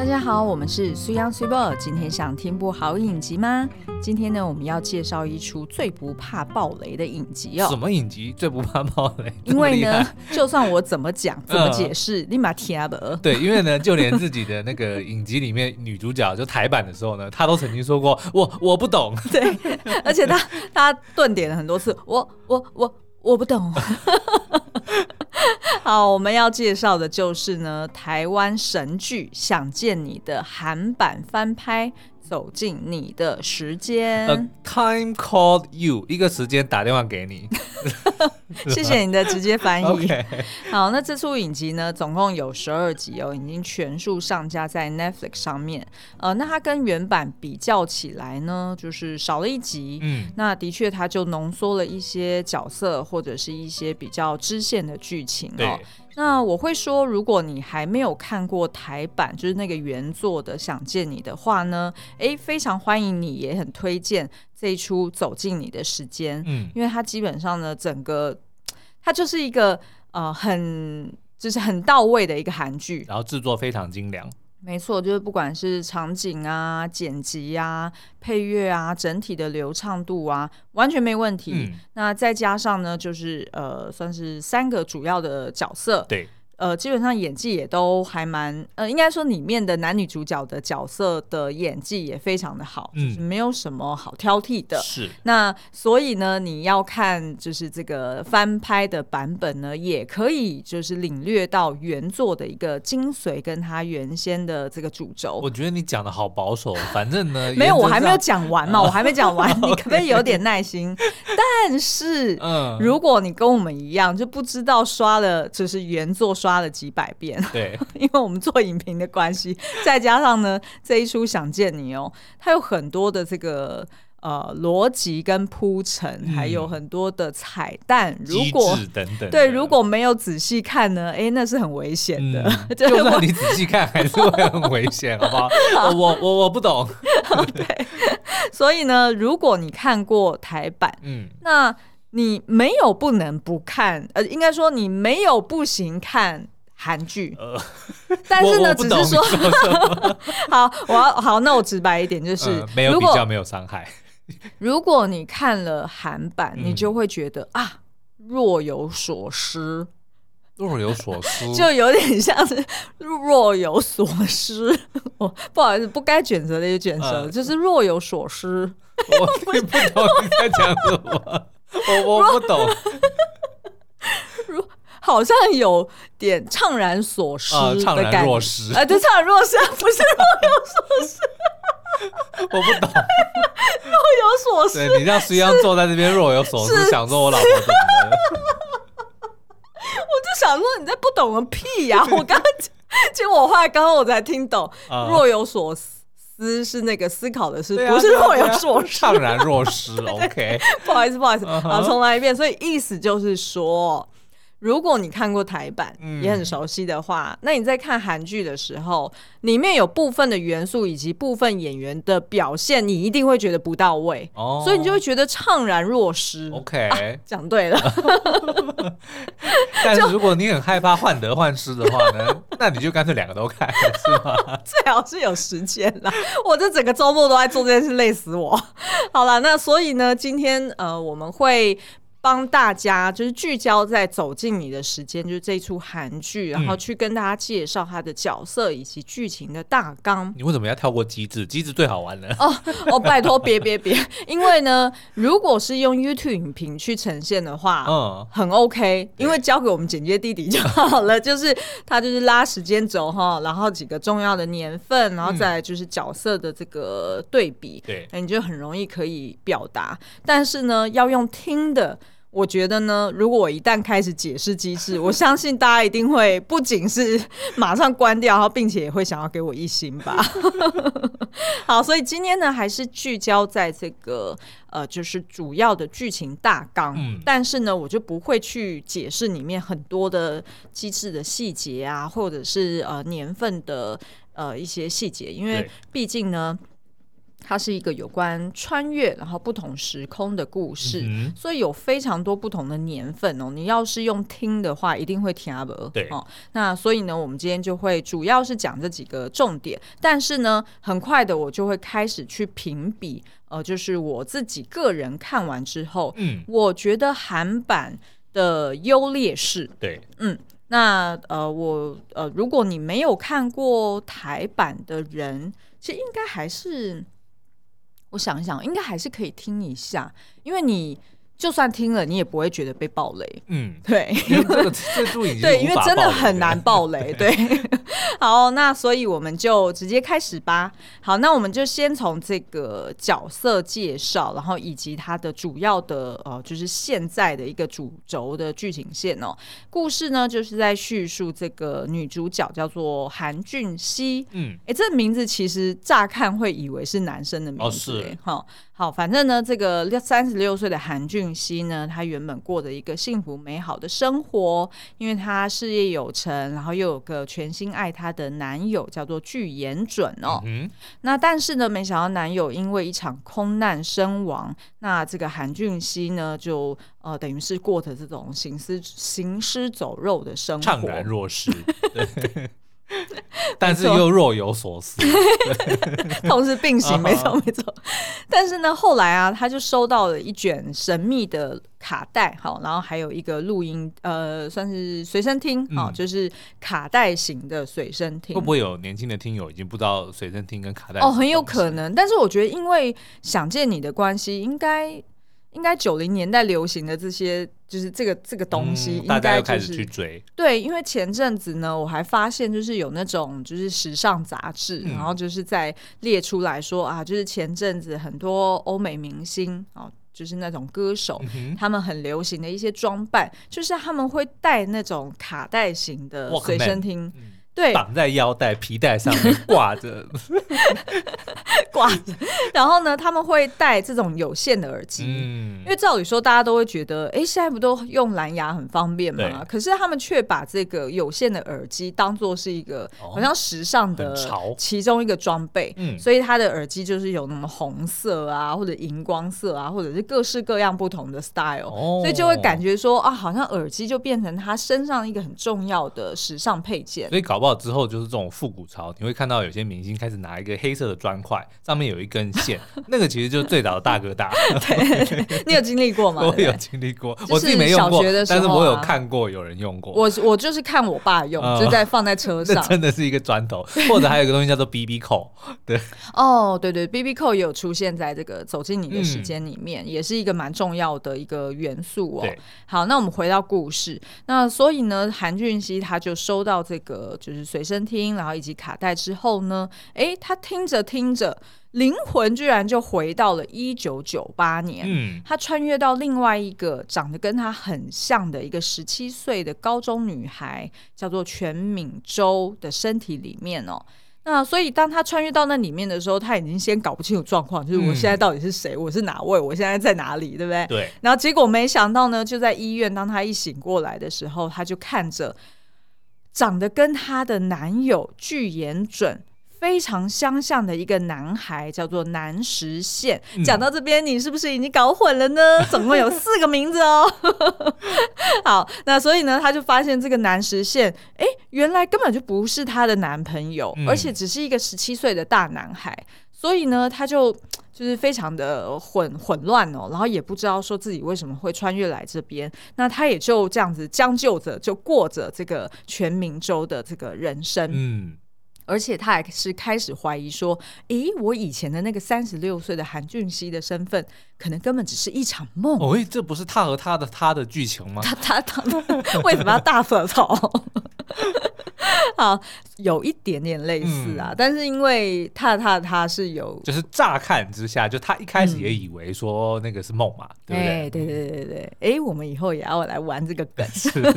大家好，我们是水 ㄤ 水某。今天想听部好影集吗？今天呢，我们要介绍一出最不怕暴雷的影集哦。什么影集最不怕暴雷？因为呢，就算我怎么讲、怎么解释，立马听不。对，因为呢，就连自己的那个影集里面女主角就台版的时候呢，她都曾经说过 我我不懂。对，而且她她顿点了很多次，我我我我不懂。好，我们要介绍的就是呢，台湾神剧《想见你》的韩版翻拍。走进你的时间，A time called you，一个时间打电话给你。谢谢你的直接翻译。Okay. 好，那这出影集呢，总共有十二集哦，已经全数上架在 Netflix 上面。呃，那它跟原版比较起来呢，就是少了一集。嗯，那的确，它就浓缩了一些角色或者是一些比较支线的剧情哦。那我会说，如果你还没有看过台版，就是那个原作的《想见你》的话呢，诶，非常欢迎你，也很推荐这一出《走进你的时间》。嗯，因为它基本上呢，整个它就是一个呃很就是很到位的一个韩剧，然后制作非常精良。没错，就是不管是场景啊、剪辑啊、配乐啊，整体的流畅度啊，完全没问题。嗯、那再加上呢，就是呃，算是三个主要的角色。对。呃，基本上演技也都还蛮，呃，应该说里面的男女主角的角色的演技也非常的好，嗯，就是没有什么好挑剔的。是。那所以呢，你要看就是这个翻拍的版本呢，也可以就是领略到原作的一个精髓，跟他原先的这个主轴。我觉得你讲的好保守，反正呢，没有，我还没有讲完嘛，我还没讲完，你可不可以有点耐心？但是，嗯，如果你跟我们一样，就不知道刷了就是原作刷。刷了几百遍，对，因为我们做影评的关系，再加上呢，这一出想见你哦，它有很多的这个呃逻辑跟铺陈，嗯、还有很多的彩蛋。如果等等对，如果没有仔细看呢，哎，那是很危险的。嗯、就算你仔细看，还是会很危险，好不好？好我我我不懂。对，所以呢，如果你看过台版，嗯，那。你没有不能不看，呃，应该说你没有不行看韩剧，呃、但是呢，只是说，好，我要好，那我直白一点，就是、呃、没有比较，没有伤害。如果你看了韩版，你就会觉得、嗯、啊，若有所失，若有所失，就有点像是若有所失。我 不好意思，不该卷舌的也卷舌，呃、就是若有所失。我听不懂你在讲什么。我我不懂，如好像有点怅然所失的感觉，怅然若失，哎，对，怅然若失，不是若有所失，我不懂，若有所思，对，你像实际上坐在那边若有所思，想说我老婆怎么了？我就想说你在不懂个屁呀！我刚刚，结果我后来刚刚我才听懂，若有所思。思是那个思考的思，啊、不是若有所失，怅然若失。OK，不好意思，不好意思，啊、uh，重.来一遍。所以意思就是说。如果你看过台版，嗯、也很熟悉的话，那你在看韩剧的时候，里面有部分的元素以及部分演员的表现，你一定会觉得不到位，哦、所以你就会觉得怅然若失。OK，讲、啊、对了。但是如果你很害怕患得患失的话呢，那你就干脆两个都看，是吗？最好是有时间啦。我这整个周末都在做这件事，累死我。好了，那所以呢，今天呃，我们会。帮大家就是聚焦在走进你的时间，就是这一出韩剧，然后去跟大家介绍他的角色以及剧情的大纲。你为什么要跳过机制？机制最好玩了。哦哦，拜托别别别！因为呢，如果是用 YouTube 影评去呈现的话，嗯，很 OK，因为交给我们剪接弟弟就 好了。就是他就是拉时间轴哈，然后几个重要的年份，然后再来就是角色的这个对比，对，你就很容易可以表达。但是呢，要用听的。我觉得呢，如果我一旦开始解释机制，我相信大家一定会不仅是马上关掉，然后并且也会想要给我一星吧。好，所以今天呢，还是聚焦在这个呃，就是主要的剧情大纲。嗯，但是呢，我就不会去解释里面很多的机制的细节啊，或者是呃年份的呃一些细节，因为毕竟呢。它是一个有关穿越然后不同时空的故事，嗯、所以有非常多不同的年份哦。你要是用听的话，一定会听不。对哦。那所以呢，我们今天就会主要是讲这几个重点，但是呢，很快的我就会开始去评比，呃，就是我自己个人看完之后，嗯，我觉得韩版的优劣势。对，嗯。那呃，我呃，如果你没有看过台版的人，其实应该还是，我想一想，应该还是可以听一下，因为你。就算听了，你也不会觉得被暴雷。嗯，对，因为这个这录影对，因为真的很难暴雷。对，好，那所以我们就直接开始吧。好，那我们就先从这个角色介绍，然后以及它的主要的呃，就是现在的一个主轴的剧情线哦。故事呢，就是在叙述这个女主角叫做韩俊熙。嗯，哎，这个名字其实乍看会以为是男生的名字。哦，是。好。好，反正呢，这个三十六岁的韩俊熙呢，他原本过着一个幸福美好的生活，因为他事业有成，然后又有个全心爱他的男友，叫做具延准哦。嗯、那但是呢，没想到男友因为一场空难身亡，那这个韩俊熙呢，就呃，等于是过着这种行尸行尸走肉的生活，怅然若失。但是又若有所思，同时并行，没错没错。但是呢，后来啊，他就收到了一卷神秘的卡带，好，然后还有一个录音，呃，算是随身听，好，就是卡带型的随身听。会不会有年轻的听友已经不知道随身听跟卡带？哦，很有可能。但是我觉得，因为想见你的关系，应该。应该九零年代流行的这些，就是这个这个东西，应该、就是嗯、大家又开始去追。对，因为前阵子呢，我还发现就是有那种就是时尚杂志，嗯、然后就是在列出来说啊，就是前阵子很多欧美明星啊，就是那种歌手，嗯、他们很流行的一些装扮，就是他们会带那种卡带型的随身听。对，绑在腰带、皮带上面挂着，挂着。然后呢，他们会戴这种有线的耳机，嗯，因为照理说大家都会觉得，哎，现在不都用蓝牙很方便吗？可是他们却把这个有线的耳机当做是一个好像时尚的其中一个装备，嗯，所以他的耳机就是有那么红色啊，或者荧光色啊，或者是各式各样不同的 style，哦，所以就会感觉说啊，好像耳机就变成他身上一个很重要的时尚配件，所以搞不好。之后就是这种复古潮，你会看到有些明星开始拿一个黑色的砖块，上面有一根线，那个其实就是最早的大哥大。对，你有经历过吗？我有经历过，我自己没用过，但是我有看过有人用过。我我就是看我爸用，就在放在车 上，真的是一个砖头，或者还有一个东西叫做 BB 扣。对，哦，对对，BB 扣也有出现在这个走进你的时间里面，也是一个蛮重要的一个元素哦。好，那我们回到故事，那所以呢，韩俊熙他就收到这个就是。随身听，然后以及卡带之后呢，诶，他听着听着，灵魂居然就回到了一九九八年。嗯，他穿越到另外一个长得跟他很像的一个十七岁的高中女孩，叫做全敏周的身体里面哦。那所以当他穿越到那里面的时候，他已经先搞不清楚状况，就是我现在到底是谁，我是哪位，我现在在哪里，对不对？对。然后结果没想到呢，就在医院，当他一醒过来的时候，他就看着。长得跟她的男友具言准非常相像的一个男孩，叫做南石宪。讲、嗯、到这边，你是不是已经搞混了呢？总共有四个名字哦。好，那所以呢，他就发现这个南石宪，哎，原来根本就不是她的男朋友，嗯、而且只是一个十七岁的大男孩。所以呢，他就。就是非常的混混乱哦，然后也不知道说自己为什么会穿越来这边，那他也就这样子将就着就过着这个全民州的这个人生，嗯，而且他还是开始怀疑说，诶，我以前的那个三十六岁的韩俊熙的身份，可能根本只是一场梦。哦，诶，这不是他和他的他的剧情吗？他他他为什么要大舌头？好，有一点点类似啊，嗯、但是因为他他他是有，就是乍看之下，就他一开始也以为说那个是梦嘛，嗯、对不对？对对对对对，哎、欸，我们以后也要来玩这个梗。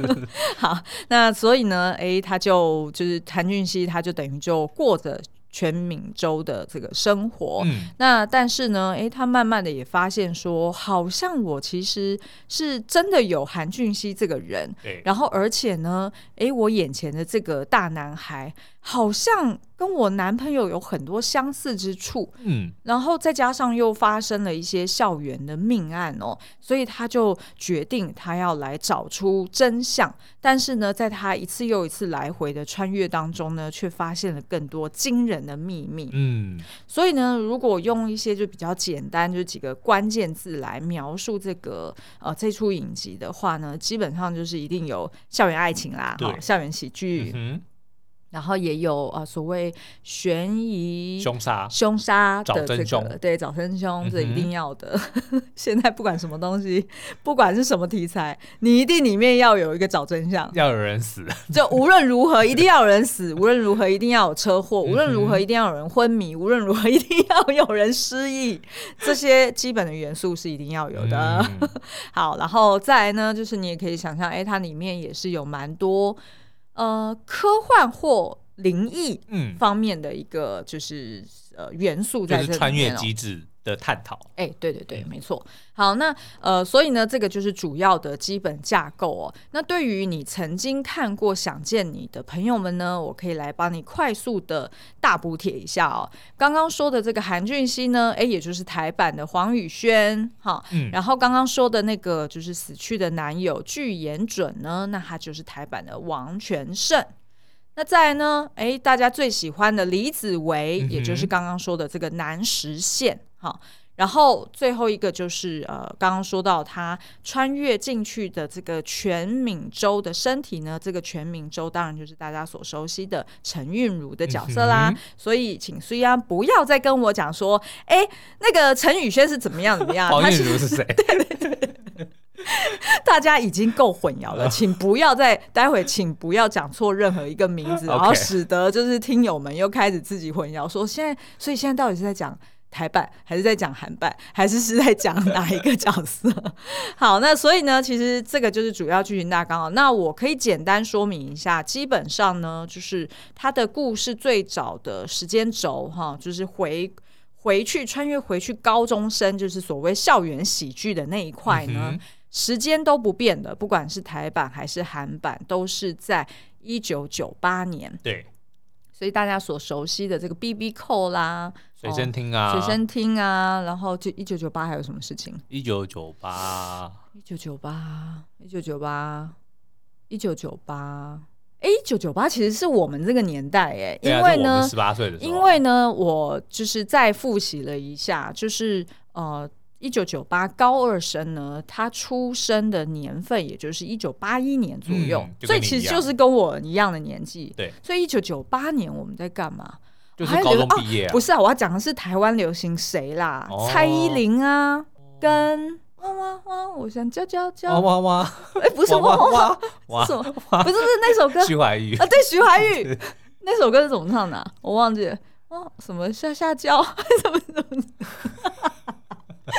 好，那所以呢，哎、欸，他就就是韩俊熙，他就等于就过着。全闽州的这个生活，嗯、那但是呢，诶，他慢慢的也发现说，好像我其实是真的有韩俊熙这个人，对然后而且呢，诶，我眼前的这个大男孩好像跟我男朋友有很多相似之处，嗯，然后再加上又发生了一些校园的命案哦，所以他就决定他要来找出真相。但是呢，在他一次又一次来回的穿越当中呢，却发现了更多惊人的秘密，嗯，所以呢，如果用一些就比较简单，就几个关键字来描述这个呃这出影集的话呢，基本上就是一定有校园爱情啦，哈，校园喜剧。嗯然后也有啊，所谓悬疑、凶杀、凶杀的这个，找对，找真凶，这一定要的。嗯、现在不管什么东西，不管是什么题材，你一定里面要有一个找真相，要有人死，就无论如何 一定要有人死，无论如何一定要有车祸，无论如何一定要有人昏迷，无论如何一定要有人失忆，这些基本的元素是一定要有的。嗯、好，然后再来呢，就是你也可以想象，哎，它里面也是有蛮多。呃，科幻或灵异方面的一个就是、嗯、呃元素在这里面、哦，就是穿越机制的探讨。哎，对对对，没错。好，那呃，所以呢，这个就是主要的基本架构哦。那对于你曾经看过《想见你》的朋友们呢，我可以来帮你快速的大补贴一下哦。刚刚说的这个韩俊熙呢，哎，也就是台版的黄宇轩，哈，嗯。然后刚刚说的那个就是死去的男友具延准呢，那他就是台版的王全胜。那再来呢，哎，大家最喜欢的李子维，也就是刚刚说的这个南实线。好，然后最后一个就是呃，刚刚说到他穿越进去的这个全敏周的身体呢，这个全敏周当然就是大家所熟悉的陈韵如的角色啦。嗯、所以请虽然不要再跟我讲说，哎，那个陈宇轩是怎么样怎么样？黄韵如是谁？对 对对，大家已经够混淆了，请不要再待会，请不要讲错任何一个名字，然后使得就是听友们又开始自己混淆，说现在，所以现在到底是在讲。台版还是在讲韩版，还是是在讲哪一个角色？好，那所以呢，其实这个就是主要剧情大纲。那我可以简单说明一下，基本上呢，就是他的故事最早的时间轴，哈，就是回回去穿越回去高中生，就是所谓校园喜剧的那一块呢，嗯、时间都不变的，不管是台版还是韩版，都是在一九九八年。对。所以大家所熟悉的这个 BB Call 啦，随身听啊，随身听啊，然后就一九九八还有什么事情？一九九八，一九九八，一九九八，一九九八，哎，一九九八其实是我们这个年代哎，因为呢，十八岁的时候，因为呢，我就是再复习了一下，就是呃。一九九八高二生呢，他出生的年份也就是一九八一年左右，嗯、所以其实就是跟我一样的年纪。对，所以一九九八年我们在干嘛？就是高中毕业、啊啊。不是啊，我要讲的是台湾流行谁啦？哦、蔡依林啊，跟哇哇哇，我想叫叫叫哇哇哇，哎，不是哇哇哇，哇什么？不是不是那首歌，徐怀钰啊，对，徐怀钰 那首歌是怎么唱的、啊？我忘记了。哇，什么下下叫？什么什么？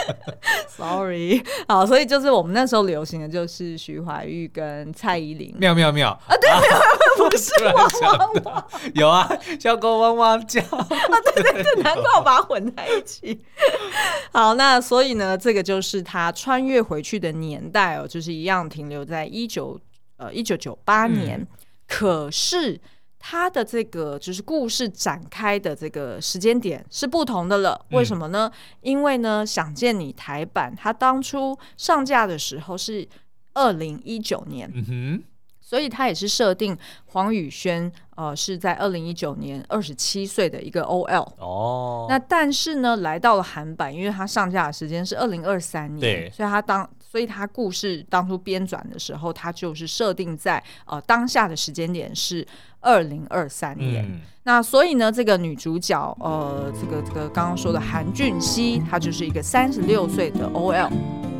Sorry，好，所以就是我们那时候流行的就是徐怀钰跟蔡依林，妙妙妙啊，对，不是 汪汪汪，有啊，小狗汪汪叫啊，对对对，难怪我把它混在一起。好，那所以呢，这个就是他穿越回去的年代哦，就是一样停留在一九呃一九九八年，嗯、可是。他的这个就是故事展开的这个时间点是不同的了，为什么呢？嗯、因为呢，想见你台版，他当初上架的时候是二零一九年，嗯哼，所以他也是设定黄宇轩呃是在二零一九年二十七岁的一个 OL 哦，那但是呢，来到了韩版，因为他上架的时间是二零二三年，对，所以他当所以他故事当初编转的时候，他就是设定在呃当下的时间点是。二零二三年，嗯、那所以呢，这个女主角，呃，这个这个刚刚说的韩俊熙，她就是一个三十六岁的 OL。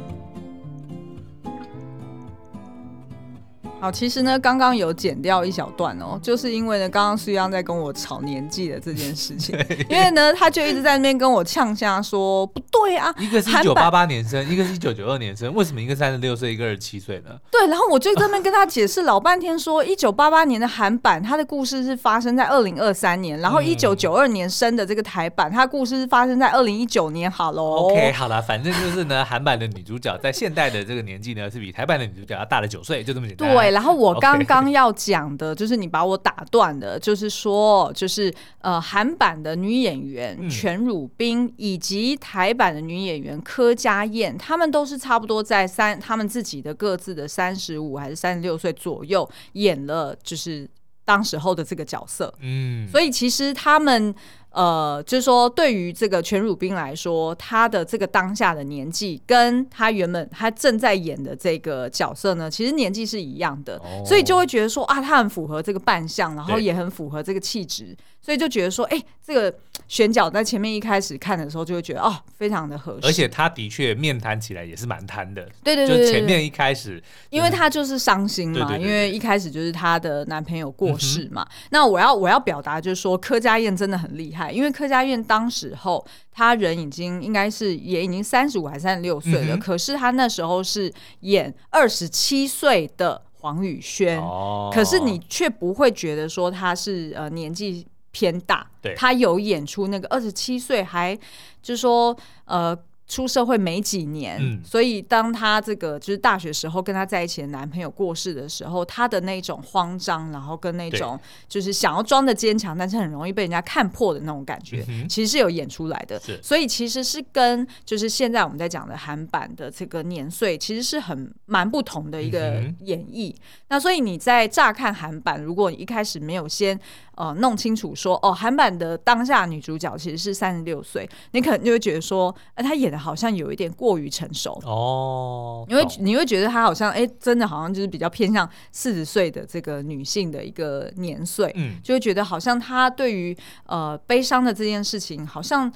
好，其实呢，刚刚有剪掉一小段哦，就是因为呢，刚刚苏央在跟我吵年纪的这件事情，对因为呢，他就一直在那边跟我呛下说不对啊，一个是一九八八年生，一个是一九九二年生，为什么一个三十六岁，一个二十七岁呢？对，然后我就在那边跟他解释老半天，说一九八八年的韩版，他的故事是发生在二零二三年，然后一九九二年生的这个台版，他的故事是发生在二零一九年。好喽，OK，好了，反正就是呢，韩版的女主角在现代的这个年纪呢，是比台版的女主角要大了九岁，就这么简单。对。然后我刚刚要讲的就是你把我打断的，就是说，就是呃，韩版的女演员全汝彬以及台版的女演员柯佳燕，她们都是差不多在三，她们自己的各自的三十五还是三十六岁左右演了，就是当时候的这个角色。嗯，所以其实他们。呃，就是说，对于这个全汝彬来说，他的这个当下的年纪，跟他原本他正在演的这个角色呢，其实年纪是一样的，哦、所以就会觉得说啊，他很符合这个扮相，然后也很符合这个气质，所以就觉得说，哎，这个选角在前面一开始看的时候，就会觉得哦，非常的合适。而且他的确面瘫起来也是蛮瘫的，对对对，对，就前面一开始，因为他就是伤心嘛，因为一开始就是他的男朋友过世嘛。嗯、那我要我要表达就是说，柯佳燕真的很厉害。因为柯佳燕当时候，他人已经应该是也已经三十五还是三十六岁了，嗯、可是他那时候是演二十七岁的黄宇轩，哦、可是你却不会觉得说他是呃年纪偏大，对他有演出那个二十七岁还就是说呃。出社会没几年，嗯、所以当她这个就是大学时候跟她在一起的男朋友过世的时候，她的那种慌张，然后跟那种就是想要装的坚强，但是很容易被人家看破的那种感觉，嗯、其实是有演出来的。是所以其实是跟就是现在我们在讲的韩版的这个年岁，其实是很蛮不同的一个演绎。嗯、那所以你在乍看韩版，如果你一开始没有先。呃，弄清楚说哦，韩版的当下女主角其实是三十六岁，你可能就会觉得说，哎、呃，她演的好像有一点过于成熟哦，因为你会觉得她好像，哎，真的好像就是比较偏向四十岁的这个女性的一个年岁，嗯，就会觉得好像她对于呃悲伤的这件事情，好像。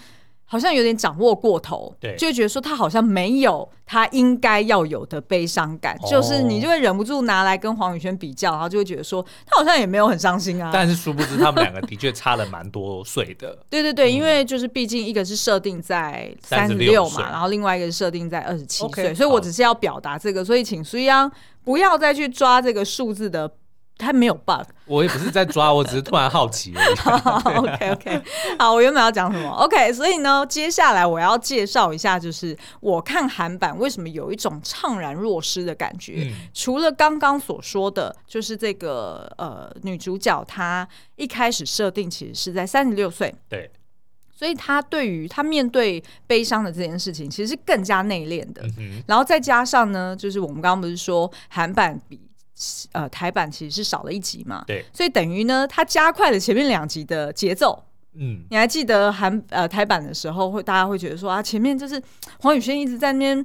好像有点掌握过头，对，就会觉得说他好像没有他应该要有的悲伤感，哦、就是你就会忍不住拿来跟黄宇轩比较，然后就会觉得说他好像也没有很伤心啊。但是殊不知他们两个的确差了蛮多岁的。对对对，嗯、因为就是毕竟一个是设定在三十六嘛，然后另外一个是设定在二十七岁，所以我只是要表达这个，所以请苏央不要再去抓这个数字的。他没有 bug，我也不是在抓，我只是突然好奇而已。OK OK，好，我原本要讲什么？OK，所以呢，接下来我要介绍一下，就是我看韩版为什么有一种怅然若失的感觉。嗯、除了刚刚所说的，就是这个呃女主角她一开始设定其实是在三十六岁，对，所以她对于她面对悲伤的这件事情，其实是更加内敛的。嗯、然后再加上呢，就是我们刚刚不是说韩版比。呃，台版其实是少了一集嘛，对，所以等于呢，它加快了前面两集的节奏。嗯，你还记得韩呃台版的时候，会大家会觉得说啊，前面就是黄宇轩一直在那边。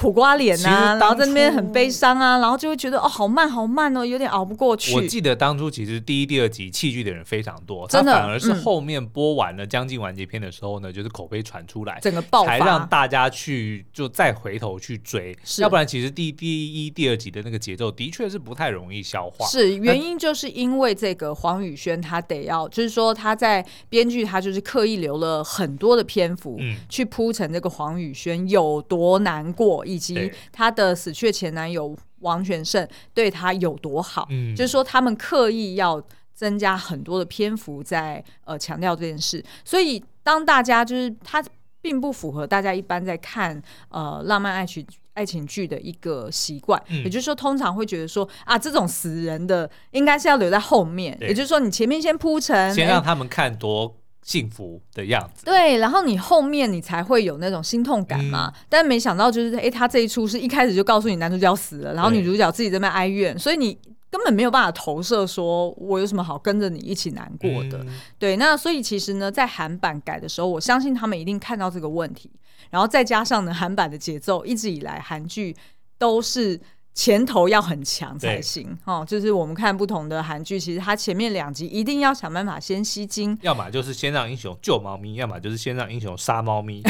苦瓜脸呐、啊，然后在那边很悲伤啊，然后就会觉得哦，好慢好慢哦，有点熬不过去。我记得当初其实第一、第二集弃剧的人非常多，真的，反而是后面播完了将近完结篇的时候呢，嗯、就是口碑传出来，整个爆发，才让大家去就再回头去追。是要不然其实第第一、第二集的那个节奏的确是不太容易消化。是原因就是因为这个黄宇轩他得要，就是说他在编剧他就是刻意留了很多的篇幅，嗯，去铺陈这个黄宇轩有多难过，以及他。她的死去前男友王全胜对她有多好？嗯，就是说他们刻意要增加很多的篇幅在呃强调这件事，所以当大家就是他并不符合大家一般在看呃浪漫爱情爱情剧的一个习惯，嗯、也就是说通常会觉得说啊这种死人的应该是要留在后面，也就是说你前面先铺陈，先让他们看多。幸福的样子，对，然后你后面你才会有那种心痛感嘛。嗯、但没想到就是，哎，他这一出是一开始就告诉你男主角死了，然后女主角自己在那哀怨，所以你根本没有办法投射，说我有什么好跟着你一起难过的。嗯、对，那所以其实呢，在韩版改的时候，我相信他们一定看到这个问题，然后再加上呢，韩版的节奏一直以来韩剧都是。前头要很强才行哦，就是我们看不同的韩剧，其实它前面两集一定要想办法先吸睛，要么就是先让英雄救猫咪，要么就是先让英雄杀猫咪。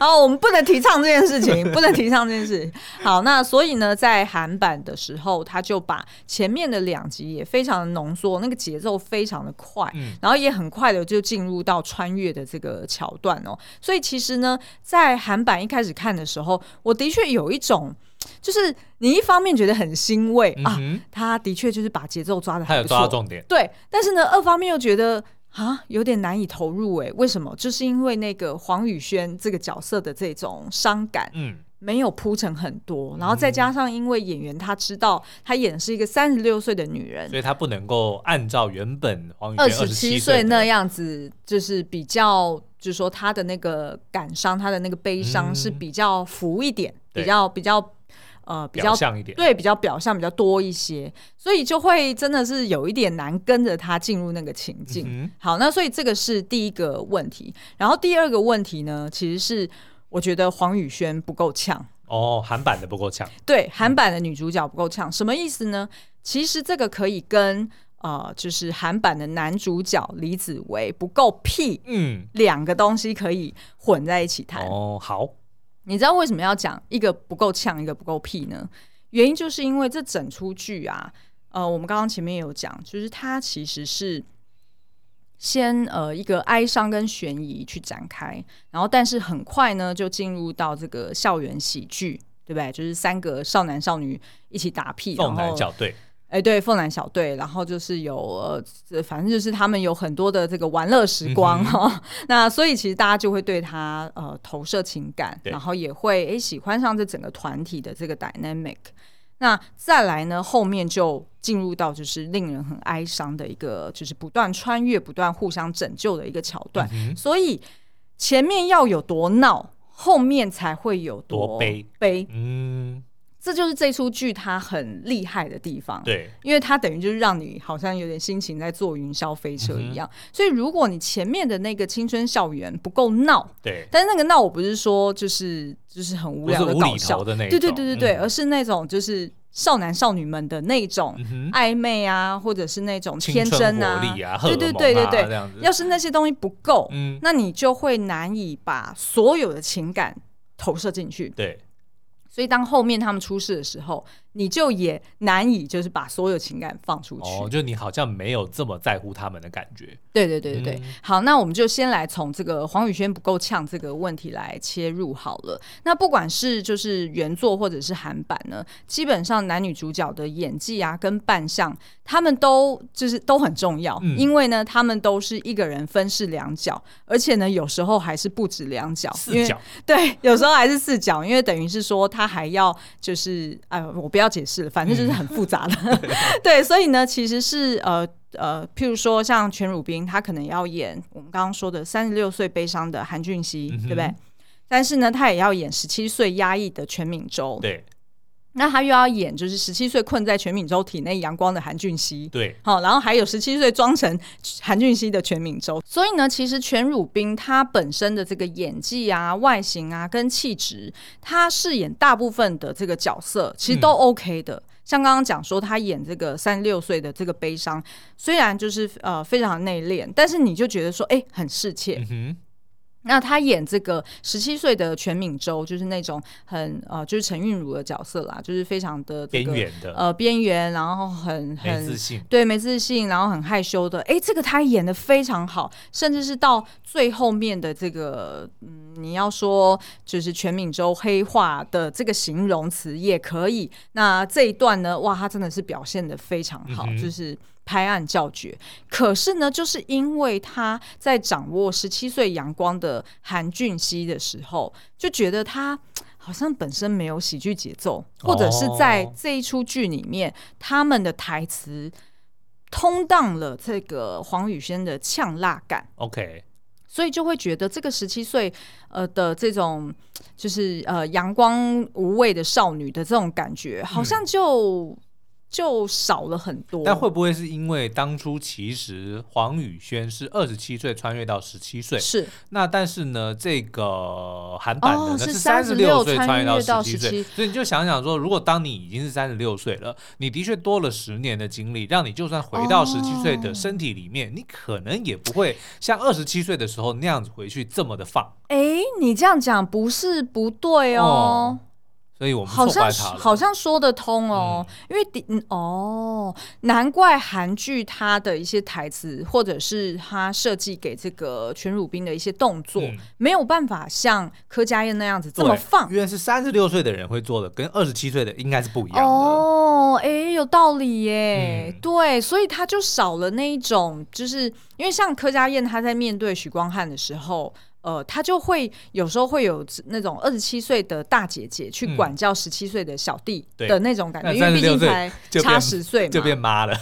好，我们不能提倡这件事情，不能提倡这件事。好，那所以呢，在韩版的时候，他就把前面的两集也非常的浓缩，那个节奏非常的快，嗯、然后也很快的就进入到穿越的这个桥段哦。所以其实呢，在韩版一开始看的时候，我的确有一种。就是你一方面觉得很欣慰、嗯、啊，他的确就是把节奏抓的他有抓到重点，对。但是呢，二方面又觉得啊，有点难以投入哎。为什么？就是因为那个黄宇轩这个角色的这种伤感，嗯，没有铺陈很多，然后再加上因为演员他知道他演的是一个三十六岁的女人，所以他不能够按照原本黄宇轩二十七岁那样子，就是比较，就是说他的那个感伤，他的那个悲伤是比较浮一点，嗯、比较比较呃比较像一点，对，比较表象比较多一些，所以就会真的是有一点难跟着他进入那个情境。嗯、好，那所以这个是第一个问题，然后第二个问题呢，其实是。我觉得黄宇轩不够呛哦，韩版的不够呛。对，韩版的女主角不够呛，嗯、什么意思呢？其实这个可以跟呃，就是韩版的男主角李子维不够屁，嗯，两个东西可以混在一起谈。哦，好，你知道为什么要讲一个不够呛，一个不够屁呢？原因就是因为这整出剧啊，呃，我们刚刚前面有讲，就是它其实是。先呃一个哀伤跟悬疑去展开，然后但是很快呢就进入到这个校园喜剧，对不对？就是三个少男少女一起打屁，凤男小队，哎对，凤男小队，然后就是有呃反正就是他们有很多的这个玩乐时光哈、嗯哦，那所以其实大家就会对他呃投射情感，然后也会哎喜欢上这整个团体的这个 dynamic。那再来呢，后面就进入到就是令人很哀伤的一个，就是不断穿越、不断互相拯救的一个桥段。嗯、所以前面要有多闹，后面才会有多悲悲。嗯，这就是这出剧它很厉害的地方。对，因为它等于就是让你好像有点心情在坐云霄飞车一样。嗯、所以如果你前面的那个青春校园不够闹，对，但是那个闹我不是说就是就是很无聊的搞笑的那种，对对对对对，嗯、而是那种就是。少男少女们的那种暧昧啊，或者是那种天真啊，啊对对对对对，要是那些东西不够，嗯、那你就会难以把所有的情感投射进去。对。所以当后面他们出事的时候，你就也难以就是把所有情感放出去。哦，就你好像没有这么在乎他们的感觉。对对对对对。嗯、好，那我们就先来从这个黄宇轩不够呛这个问题来切入好了。那不管是就是原作或者是韩版呢，基本上男女主角的演技啊跟扮相，他们都就是都很重要，嗯、因为呢他们都是一个人分饰两角，而且呢有时候还是不止两角，四角。对，有时候还是四角，因为等于是说他。还要就是哎，我不要解释了，反正就是很复杂的。嗯、对，所以呢，其实是呃呃，譬如说像全汝彬，他可能要演我们刚刚说的三十六岁悲伤的韩俊熙，嗯、对不对？但是呢，他也要演十七岁压抑的全敏洲。对。那他又要演就是十七岁困在全敏洲体内阳光的韩俊熙，对，好，然后还有十七岁装成韩俊熙的全敏洲，所以呢，其实全汝彬他本身的这个演技啊、外形啊跟气质，他饰演大部分的这个角色其实都 OK 的。嗯、像刚刚讲说他演这个三十六岁的这个悲伤，虽然就是呃非常内敛，但是你就觉得说，哎，很适切。嗯那他演这个十七岁的全敏洲，就是那种很呃，就是陈韵如的角色啦，就是非常的这个边缘的呃边缘，然后很很自信，对，没自信，然后很害羞的。哎，这个他演的非常好，甚至是到最后面的这个，嗯，你要说就是全敏洲黑化的这个形容词也可以。那这一段呢，哇，他真的是表现的非常好，嗯、就是。拍案叫绝，可是呢，就是因为他在掌握十七岁阳光的韩俊熙的时候，就觉得他好像本身没有喜剧节奏，或者是在这一出剧里面，他们的台词通荡了这个黄宇轩的呛辣感。OK，所以就会觉得这个十七岁呃的这种就是呃阳光无畏的少女的这种感觉，好像就。嗯就少了很多，但会不会是因为当初其实黄宇轩是二十七岁穿越到十七岁？是。那但是呢，这个韩版的呢是三十六岁穿越到十七岁，所以你就想想说，如果当你已经是三十六岁了，你的确多了十年的经历，让你就算回到十七岁的身体里面，哦、你可能也不会像二十七岁的时候那样子回去这么的放。哎，你这样讲不是不对哦。哦所以我们好像好像说得通哦，嗯、因为哦，难怪韩剧它的一些台词，或者是它设计给这个全汝彬的一些动作，嗯、没有办法像柯佳嬿那样子这么放。原来是三十六岁的人会做的，跟二十七岁的应该是不一样的。哦，哎，有道理耶。嗯、对，所以他就少了那一种，就是因为像柯佳嬿她在面对许光汉的时候。呃，他就会有时候会有那种二十七岁的大姐姐去管教十七岁的小弟的那种感觉，嗯、因为毕竟才差十岁嘛，就变妈了。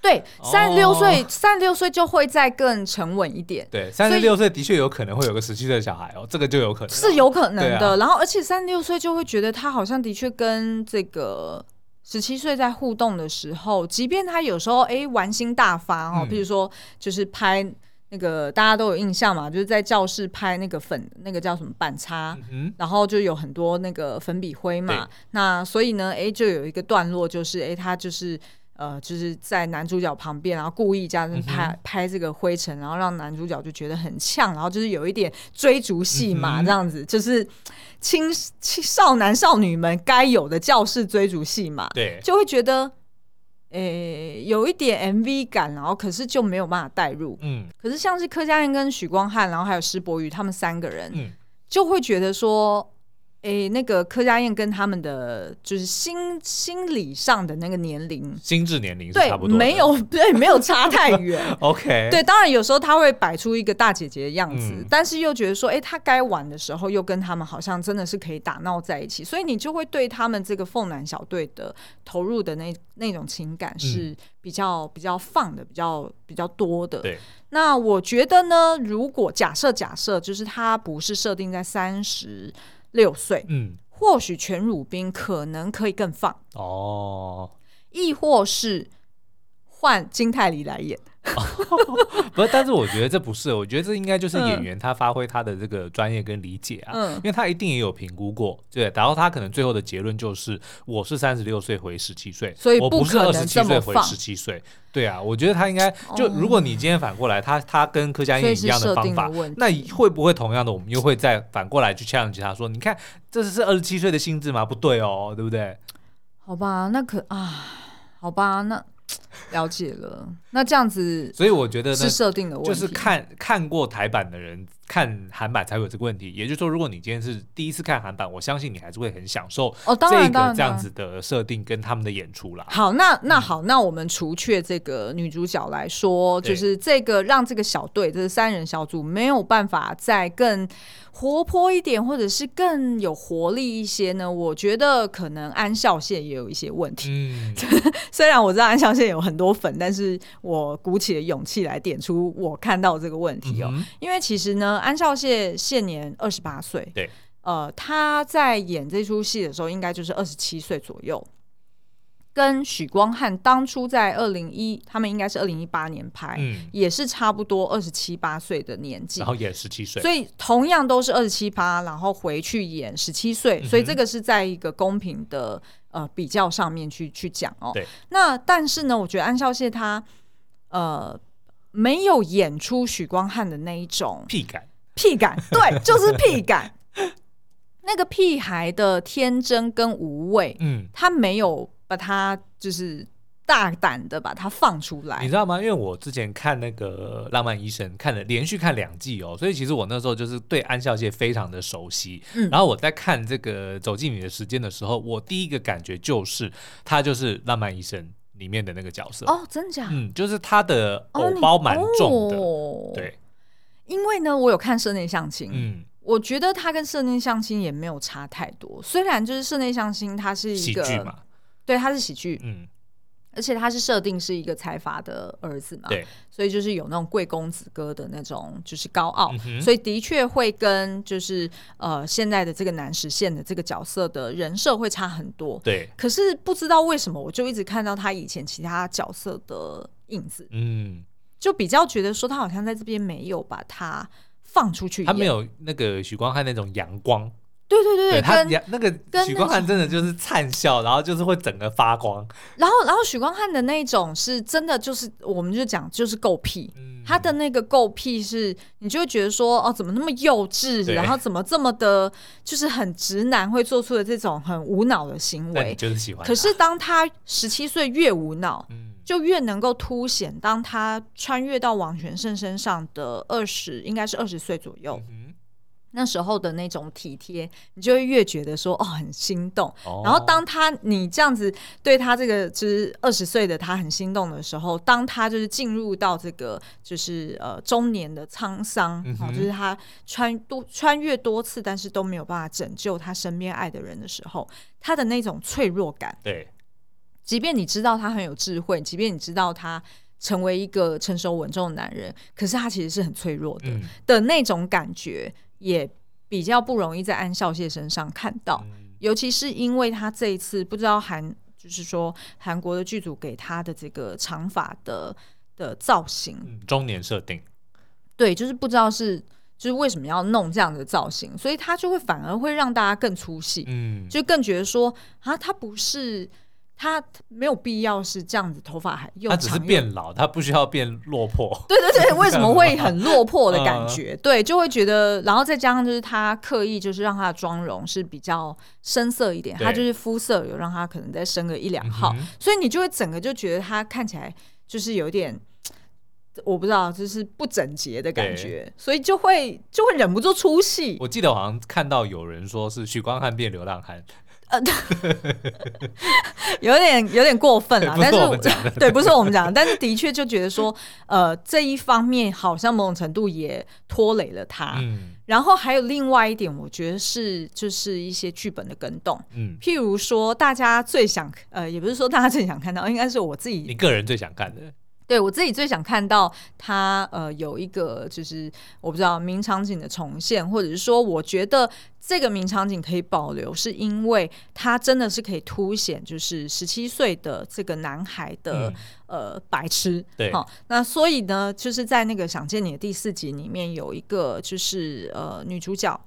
对，三十六岁，三十六岁就会再更沉稳一点。对，三十六岁的确有可能会有个十七岁的小孩哦，这个就有可能是有可能的。啊、然后，而且三十六岁就会觉得他好像的确跟这个十七岁在互动的时候，即便他有时候哎玩心大发哦，比、嗯、如说就是拍那个大家都有印象嘛，就是在教室拍那个粉那个叫什么板擦，嗯、然后就有很多那个粉笔灰嘛。那所以呢，哎，就有一个段落就是哎，他就是。呃，就是在男主角旁边，然后故意这样子拍、嗯、拍这个灰尘，然后让男主角就觉得很呛，然后就是有一点追逐戏嘛，这样子、嗯、就是青青少男少女们该有的教室追逐戏嘛，对，就会觉得，诶、欸，有一点 MV 感，然后可是就没有办法带入，嗯，可是像是柯佳嬿跟许光汉，然后还有施柏宇他们三个人，嗯，就会觉得说。诶、欸，那个柯佳燕跟他们的就是心心理上的那个年龄，心智年龄对差不多，没有对，没有差太远。OK，对，当然有时候他会摆出一个大姐姐的样子，嗯、但是又觉得说，哎、欸，他该玩的时候又跟他们好像真的是可以打闹在一起，所以你就会对他们这个凤男小队的投入的那那种情感是比较、嗯、比较放的，比较比较多的。对，那我觉得呢，如果假设假设就是他不是设定在三十。六岁，嗯，或许全汝彬可能可以更放。哦，亦或是换金泰梨来演。不是，但是我觉得这不是，我觉得这应该就是演员他发挥他的这个专业跟理解啊，嗯，因为他一定也有评估过，对，然后他可能最后的结论就是我是三十六岁回十七岁，所以我不是二十七岁回十七岁，对啊，我觉得他应该就如果你今天反过来，他他跟柯佳嬿一样的方法，那会不会同样的我们又会再反过来去 challenge 他说，你看这是二十七岁的心智吗？不对哦，对不对？好吧，那可啊，好吧，那。了解了，那这样子，所以我觉得是设定的问题，就是看看过台版的人看韩版才会有这个问题。也就是说，如果你今天是第一次看韩版，我相信你还是会很享受哦，当然这个这样子的设定跟他们的演出啦。好，那那好，那我们除却这个女主角来说，嗯、就是这个让这个小队，这、就是三人小组没有办法再更。活泼一点，或者是更有活力一些呢？我觉得可能安孝燮也有一些问题。嗯，虽然我知道安孝燮有很多粉，但是我鼓起了勇气来点出我看到这个问题哦。嗯、因为其实呢，安孝燮现年二十八岁，对，呃，他在演这出戏的时候，应该就是二十七岁左右。跟许光汉当初在二零一，他们应该是二零一八年拍，嗯，也是差不多二十七八岁的年纪，然后演十七岁，所以同样都是二十七八，然后回去演十七岁，所以这个是在一个公平的呃比较上面去去讲哦。对，那但是呢，我觉得安孝燮他呃没有演出许光汉的那一种屁感，屁感，对，就是屁感，那个屁孩的天真跟无畏，嗯，他没有。把他就是大胆的把它放出来，你知道吗？因为我之前看那个《浪漫医生》，看了连续看两季哦，所以其实我那时候就是对安孝燮非常的熟悉。嗯，然后我在看这个《走进你的时间》的时候，我第一个感觉就是他就是《浪漫医生》里面的那个角色哦，真假？嗯，就是他的偶包蛮重的，哦、对。因为呢，我有看《社内相亲》，嗯。我觉得他跟《社内相亲》也没有差太多，虽然就是《社内相亲》它是一个喜剧嘛。对，他是喜剧，嗯，而且他是设定是一个财阀的儿子嘛，对，所以就是有那种贵公子哥的那种，就是高傲，嗯、所以的确会跟就是呃现在的这个南实现的这个角色的人设会差很多，对。可是不知道为什么，我就一直看到他以前其他角色的影子，嗯，就比较觉得说他好像在这边没有把他放出去，他没有那个许光汉那种阳光。对对对对，他那个许光汉真的就是灿笑，然后就是会整个发光。然后，然后许光汉的那种是真的，就是我们就讲就是够屁。嗯、他的那个够屁是，你就会觉得说，哦，怎么那么幼稚？然后怎么这么的，就是很直男会做出的这种很无脑的行为。就是喜欢。可是当他十七岁越无脑，嗯、就越能够凸显，当他穿越到王全胜身上的二十，应该是二十岁左右。嗯那时候的那种体贴，你就会越觉得说哦很心动。Oh. 然后当他你这样子对他这个就是二十岁的他很心动的时候，当他就是进入到这个就是呃中年的沧桑，嗯、哼就是他穿多穿越多次，但是都没有办法拯救他身边爱的人的时候，他的那种脆弱感。对，即便你知道他很有智慧，即便你知道他成为一个成熟稳重的男人，可是他其实是很脆弱的、嗯、的那种感觉。也比较不容易在安孝燮身上看到，嗯、尤其是因为他这一次不知道韩，就是说韩国的剧组给他的这个长发的的造型，嗯、中年设定，对，就是不知道是就是为什么要弄这样的造型，所以他就会反而会让大家更出戏，嗯，就更觉得说啊，他不是。他没有必要是这样子，头发还又长，他只是变老，他不需要变落魄。对对对，为什么会很落魄的 感觉？对，就会觉得，然后再加上就是他刻意就是让他的妆容是比较深色一点，他就是肤色有让他可能再升个一两号，嗯、所以你就会整个就觉得他看起来就是有点，我不知道，就是不整洁的感觉，所以就会就会忍不住出戏。我记得好像看到有人说是许光汉变流浪汉。呃，有点有点过分了，但是 对，不是我们讲的，但是的确就觉得说，呃，这一方面好像某种程度也拖累了他。嗯，然后还有另外一点，我觉得是就是一些剧本的更动。嗯，譬如说，大家最想呃，也不是说大家最想看到，应该是我自己，你个人最想看的。对，我自己最想看到他呃有一个就是我不知道名场景的重现，或者是说我觉得这个名场景可以保留，是因为他真的是可以凸显就是十七岁的这个男孩的、嗯、呃白痴。对，好，那所以呢，就是在那个想见你的第四集里面有一个就是呃女主角，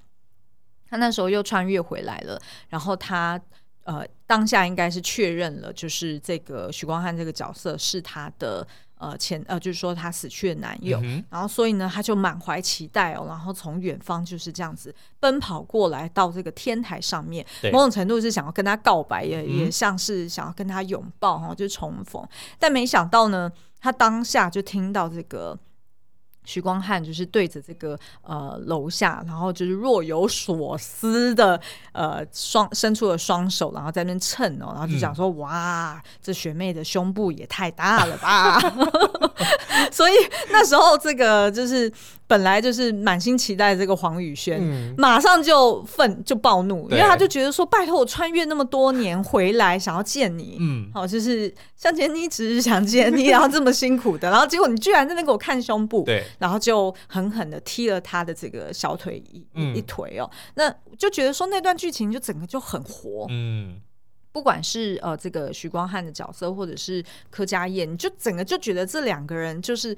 她那时候又穿越回来了，然后她呃当下应该是确认了，就是这个许光汉这个角色是她的。呃，前呃，就是说她死去的男友，嗯、然后所以呢，她就满怀期待哦，然后从远方就是这样子奔跑过来到这个天台上面，某种程度是想要跟他告白，也、嗯、也像是想要跟他拥抱哈，就重逢。但没想到呢，他当下就听到这个。许光汉就是对着这个呃楼下，然后就是若有所思的呃双伸出了双手，然后在那边蹭哦，然后就讲说、嗯、哇，这学妹的胸部也太大了吧！所以那时候这个就是。本来就是满心期待这个黄宇轩，嗯、马上就愤就暴怒，因为他就觉得说：“拜托，我穿越那么多年回来，想要见你，嗯，好，就是向前你，只是想见你，然后这么辛苦的，然后结果你居然在那给我看胸部，对，然后就狠狠的踢了他的这个小腿一、嗯、一腿哦，那就觉得说那段剧情就整个就很活，嗯，不管是呃这个许光汉的角色，或者是柯佳燕，你就整个就觉得这两个人就是。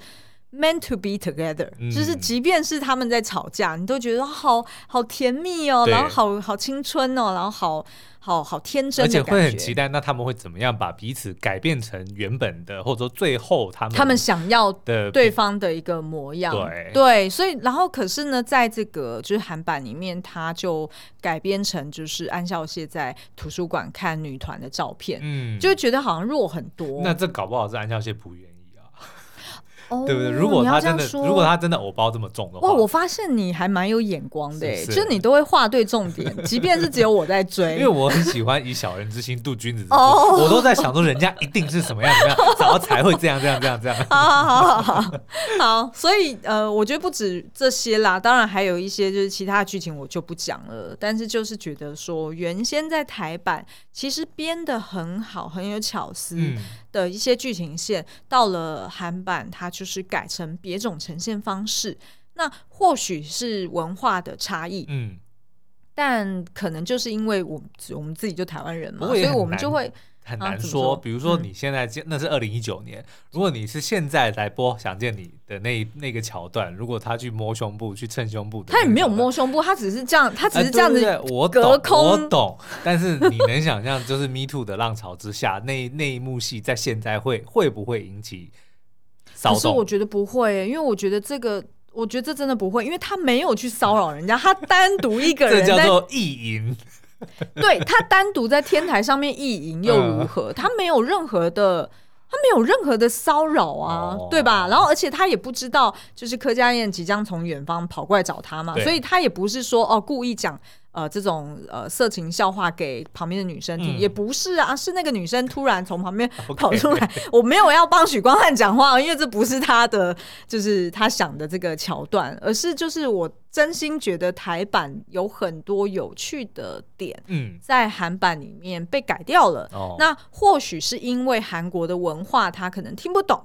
Meant to be together，、嗯、就是即便是他们在吵架，你都觉得好好甜蜜哦，然后好好青春哦，然后好好好天真，而且会很期待，那他们会怎么样把彼此改变成原本的，或者说最后他们他们想要的对方的一个模样。对对，所以然后可是呢，在这个就是韩版里面，他就改编成就是安孝燮在图书馆看女团的照片，嗯，就觉得好像弱很多。那这搞不好是安孝燮不愿意。对不对？如果他真的，如果他真的偶包这么重的话，哇！我发现你还蛮有眼光的，就是你都会画对重点，即便是只有我在追。因为我很喜欢以小人之心度君子之腹，哦、我都在想说人家一定是什么样怎么样，然后才会这样这样这样这样。好好好好好，所以呃，我觉得不止这些啦，当然还有一些就是其他的剧情我就不讲了，但是就是觉得说原先在台版其实编的很好，很有巧思。嗯的一些剧情线到了韩版，它就是改成别种呈现方式。那或许是文化的差异，嗯，但可能就是因为我我们自己就台湾人嘛，所以我们就会。很难说，说比如说你现在、嗯、那是二零一九年，如果你是现在来播《想见你》的那那个桥段，如果他去摸胸部、去蹭胸部，他也没有摸胸部，他只是这样，他只是这样子、呃、我隔空，我懂。但是你能想象，就是 Me Too 的浪潮之下，那那一幕戏在现在会会不会引起骚动？可是我觉得不会，因为我觉得这个，我觉得这真的不会，因为他没有去骚扰人家，他单独一个 人，这叫做意淫。对，他单独在天台上面意淫又如何？嗯、他没有任何的他没有任何的骚扰啊，哦、对吧？然后而且他也不知道，就是柯佳燕即将从远方跑过来找他嘛，所以他也不是说哦故意讲。呃，这种呃色情笑话给旁边的女生听，嗯、也不是啊，是那个女生突然从旁边跑出来。我没有要帮许光汉讲话，因为这不是他的，就是他想的这个桥段，而是就是我真心觉得台版有很多有趣的点，嗯，在韩版里面被改掉了。哦、那或许是因为韩国的文化，他可能听不懂。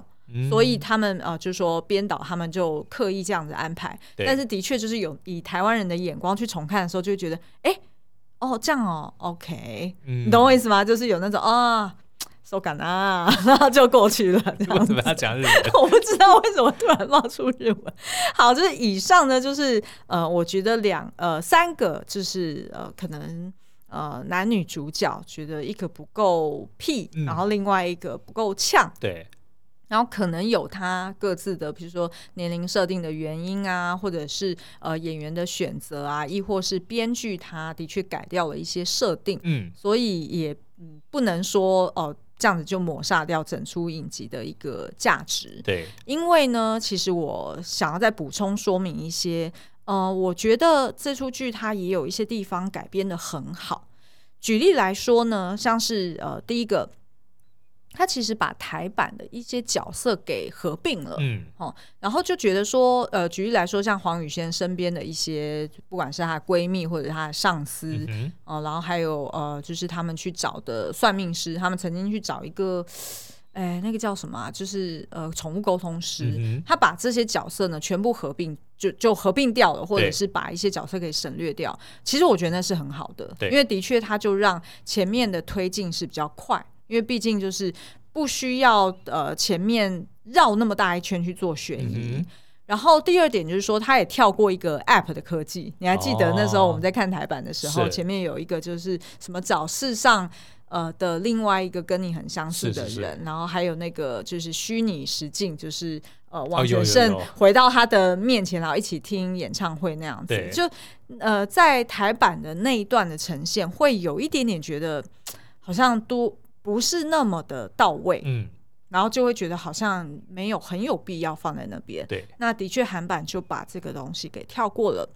所以他们呃，就是说编导他们就刻意这样子安排，但是的确就是有以台湾人的眼光去重看的时候，就会觉得，哎、欸，哦这样哦，OK，、嗯、你懂我意思吗？就是有那种啊，手感啊，然后就过去了。为什么要讲日文？我不知道为什么突然冒出日文。好，就是以上呢，就是呃，我觉得两呃三个就是呃可能呃男女主角觉得一个不够屁，嗯、然后另外一个不够呛，对。然后可能有他各自的，比如说年龄设定的原因啊，或者是呃演员的选择啊，亦或是编剧他的确改掉了一些设定，嗯，所以也不能说哦、呃、这样子就抹杀掉整出影集的一个价值，对，因为呢，其实我想要再补充说明一些，呃，我觉得这出剧它也有一些地方改编的很好，举例来说呢，像是呃第一个。他其实把台版的一些角色给合并了，嗯，哦，然后就觉得说，呃，举例来说，像黄雨萱身边的一些，不管是她闺蜜或者她的上司，哦、嗯呃，然后还有呃，就是他们去找的算命师，他们曾经去找一个，哎，那个叫什么啊？就是呃，宠物沟通师，嗯、他把这些角色呢全部合并，就就合并掉了，或者是把一些角色给省略掉。其实我觉得那是很好的，对因为的确他就让前面的推进是比较快。因为毕竟就是不需要呃前面绕那么大一圈去做悬疑，嗯、然后第二点就是说，他也跳过一个 App 的科技。你还记得那时候我们在看台版的时候，哦、前面有一个就是什么找世上呃的另外一个跟你很相似的人，是是是然后还有那个就是虚拟实境，就是呃王全胜回到他的面前，然后一起听演唱会那样子。对就呃在台版的那一段的呈现，会有一点点觉得好像都。不是那么的到位，嗯，然后就会觉得好像没有很有必要放在那边。对，那的确韩版就把这个东西给跳过了。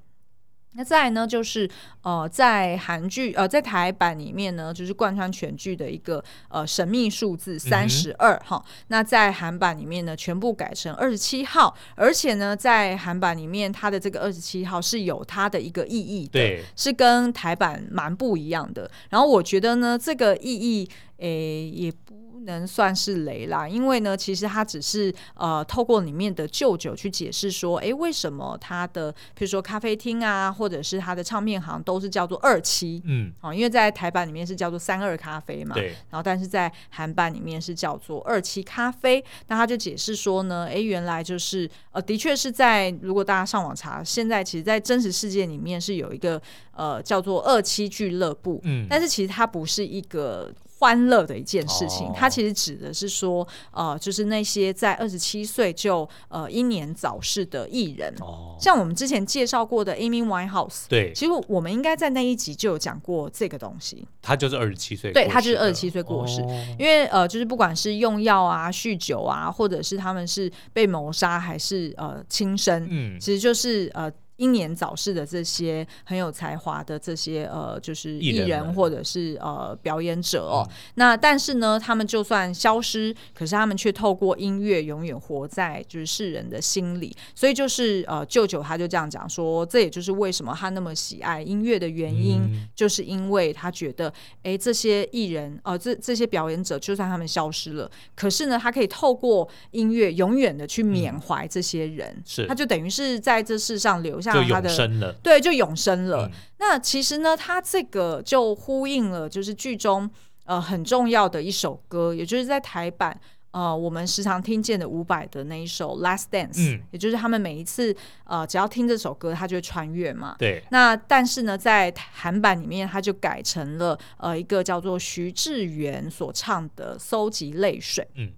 那再来呢，就是呃，在韩剧呃，在台版里面呢，就是贯穿全剧的一个呃神秘数字三十二哈。那在韩版里面呢，全部改成二十七号，而且呢，在韩版里面，它的这个二十七号是有它的一个意义的，对，是跟台版蛮不一样的。然后我觉得呢，这个意义诶也不。能算是雷啦，因为呢，其实他只是呃透过里面的舅舅去解释说，哎，为什么他的比如说咖啡厅啊，或者是他的唱片行都是叫做二期，嗯，哦，因为在台版里面是叫做三二咖啡嘛，对，然后但是在韩版里面是叫做二期咖啡，那他就解释说呢，哎，原来就是呃，的确是在如果大家上网查，现在其实，在真实世界里面是有一个呃叫做二期俱乐部，嗯，但是其实它不是一个。欢乐的一件事情，它其实指的是说，呃，就是那些在二十七岁就呃英年早逝的艺人，哦，像我们之前介绍过的 Amy Winehouse，对，其实我们应该在那一集就有讲过这个东西，他就是二十七岁，对，他就是二十七岁过世，哦，因为呃，就是不管是用药啊、酗酒啊，或者是他们是被谋杀还是呃轻生，嗯，其实就是呃。英年早逝的这些很有才华的这些呃，就是艺人或者是呃表演者哦。嗯、那但是呢，他们就算消失，可是他们却透过音乐永远活在就是世人的心里。所以就是呃，舅舅他就这样讲说，这也就是为什么他那么喜爱音乐的原因，嗯、就是因为他觉得，哎，这些艺人呃，这这些表演者，就算他们消失了，可是呢，他可以透过音乐永远的去缅怀这些人，嗯、是，他就等于是在这世上留下。就永生了，对，就永生了。嗯、那其实呢，他这个就呼应了，就是剧中呃很重要的一首歌，也就是在台版呃我们时常听见的伍佰的那一首《Last Dance》，嗯，也就是他们每一次呃只要听这首歌，他就会穿越嘛。对。那但是呢，在韩版里面，他就改成了呃一个叫做徐志源所唱的《搜集泪水》。嗯。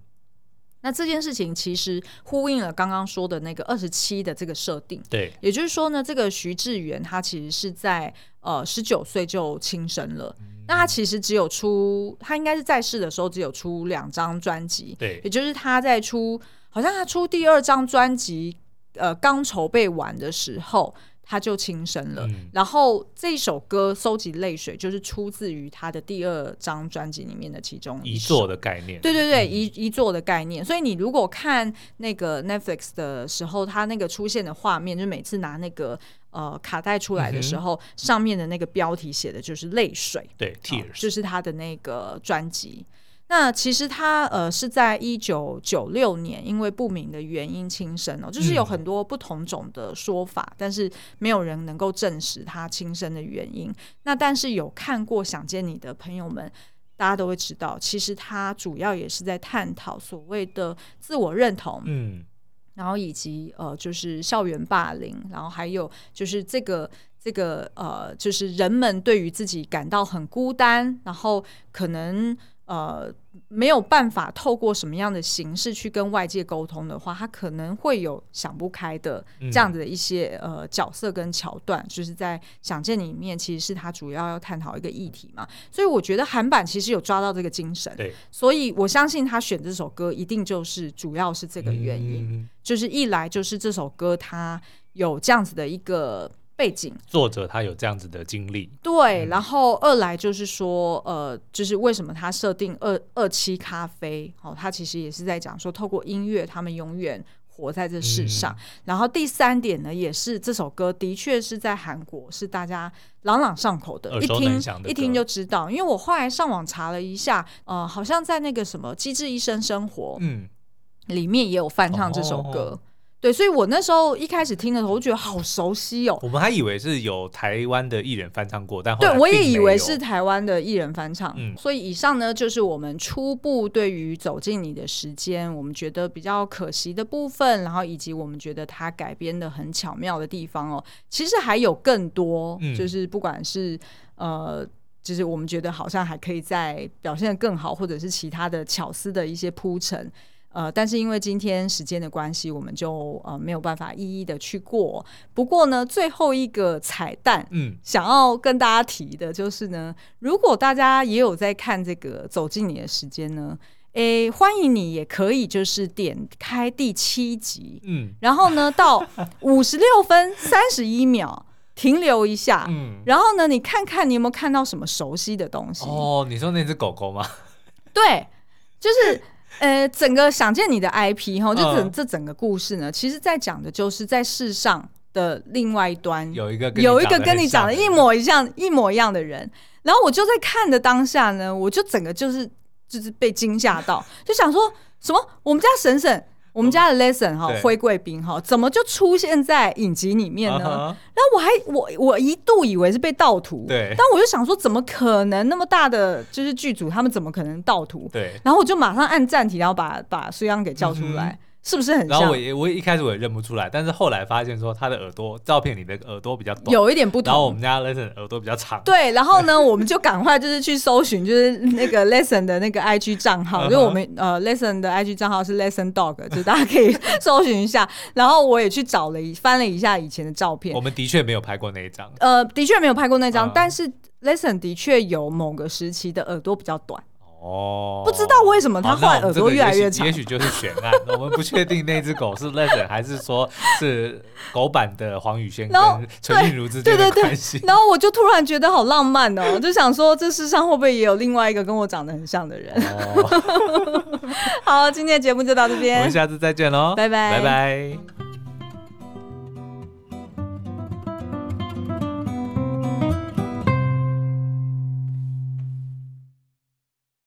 那这件事情其实呼应了刚刚说的那个二十七的这个设定，对，也就是说呢，这个徐智媛她其实是在呃十九岁就轻生了。嗯那他其实只有出，他应该是在世的时候只有出两张专辑，对，也就是他在出，好像他出第二张专辑，呃，刚筹备完的时候。他就轻生了，嗯、然后这首歌《搜集泪水》就是出自于他的第二张专辑里面的其中一遗作的概念。对对对，一一、嗯、作的概念。所以你如果看那个 Netflix 的时候，他那个出现的画面，就每次拿那个呃卡带出来的时候，嗯、上面的那个标题写的就是泪水，对，Tears，、呃、就是他的那个专辑。那其实他呃是在一九九六年，因为不明的原因轻生哦，就是有很多不同种的说法，嗯、但是没有人能够证实他轻生的原因。那但是有看过《想见你》的朋友们，大家都会知道，其实他主要也是在探讨所谓的自我认同，嗯，然后以及呃就是校园霸凌，然后还有就是这个这个呃就是人们对于自己感到很孤单，然后可能。呃，没有办法透过什么样的形式去跟外界沟通的话，他可能会有想不开的这样子的一些、嗯、呃角色跟桥段，就是在《想见你》里面，其实是他主要要探讨一个议题嘛。所以我觉得韩版其实有抓到这个精神，所以我相信他选这首歌一定就是主要是这个原因，嗯、就是一来就是这首歌它有这样子的一个。背景作者他有这样子的经历，对，嗯、然后二来就是说，呃，就是为什么他设定二二七咖啡，哦，他其实也是在讲说，透过音乐，他们永远活在这世上。嗯、然后第三点呢，也是这首歌的确是在韩国是大家朗朗上口的，一听一听就知道。因为我后来上网查了一下，呃，好像在那个什么《机智医生生活》嗯里面也有翻唱这首歌。哦对，所以我那时候一开始听的时候，我觉得好熟悉哦。我们还以为是有台湾的艺人翻唱过，但后对，我也以为是台湾的艺人翻唱。嗯，所以以上呢，就是我们初步对于走进你的时间，我们觉得比较可惜的部分，然后以及我们觉得它改编的很巧妙的地方哦。其实还有更多，嗯、就是不管是呃，就是我们觉得好像还可以再表现的更好，或者是其他的巧思的一些铺陈。呃，但是因为今天时间的关系，我们就呃没有办法一一的去过。不过呢，最后一个彩蛋，嗯，想要跟大家提的就是呢，如果大家也有在看这个走进你的时间呢，诶，欢迎你也可以就是点开第七集，嗯，然后呢到五十六分三十一秒停留一下，嗯，然后呢你看看你有没有看到什么熟悉的东西？哦，你说那只狗狗吗？对，就是。呃，整个想见你的 IP 哈，就整这整个故事呢，其实在讲的就是在世上的另外一端有一个有一个跟你长得一模一样一模一样的人，然后我就在看的当下呢，我就整个就是就是被惊吓到，就想说什么？我们家婶婶。我们家的 Lesson 哈，灰贵宾哈，怎么就出现在影集里面呢？然后我还我我一度以为是被盗图，对，但我就想说，怎么可能那么大的就是剧组，他们怎么可能盗图？对，然后我就马上按暂停，然后把把苏央给叫出来。是不是很像？然后我也我一开始我也认不出来，但是后来发现说他的耳朵照片里的耳朵比较短，有一点不同。然后我们家 Lesson 耳朵比较长。对，然后呢，我们就赶快就是去搜寻，就是那个 Lesson 的那个 IG 账号，因为我们呃 Lesson 的 IG 账号是 Lesson Dog，就大家可以 搜寻一下。然后我也去找了一翻了一下以前的照片，我们的确没有拍过那一张。呃，的确没有拍过那张，但是 Lesson 的确有某个时期的耳朵比较短。哦，不知道为什么它换耳朵越来越长，也许就是悬案。我们不确定那只狗是 Lesson 还是说是狗版的黄宇轩跟陈韵如之间的关系。然后我就突然觉得好浪漫哦，我就想说这世上会不会也有另外一个跟我长得很像的人？好，今天的节目就到这边，我们下次再见喽，拜拜，拜拜。